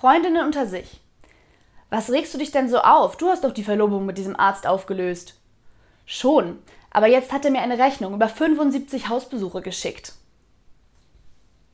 Freundinnen unter sich. Was regst du dich denn so auf? Du hast doch die Verlobung mit diesem Arzt aufgelöst. Schon, aber jetzt hat er mir eine Rechnung über 75 Hausbesuche geschickt.